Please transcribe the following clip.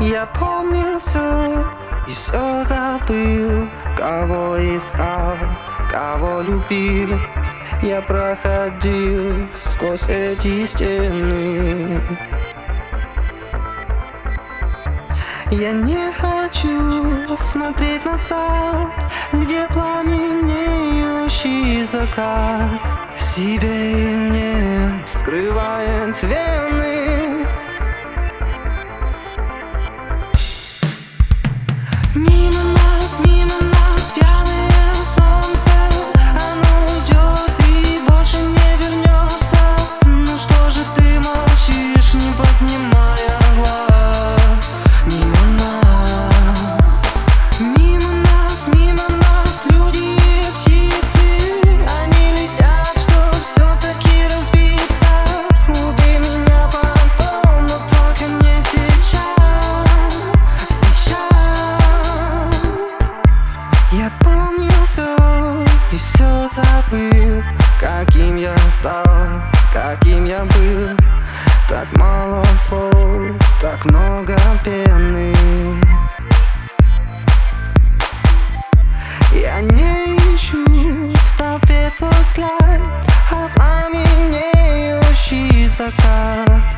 Я помню все и все забыл Кого искал, кого любил. Я проходил сквозь эти стены. Я не хочу смотреть назад Где пламенеющий закат. Себе и мне вскрывает вены Каким я стал, каким я был. Так мало слов, так много пены. Я не ищу в толпе твой взгляд А пламенеющий закат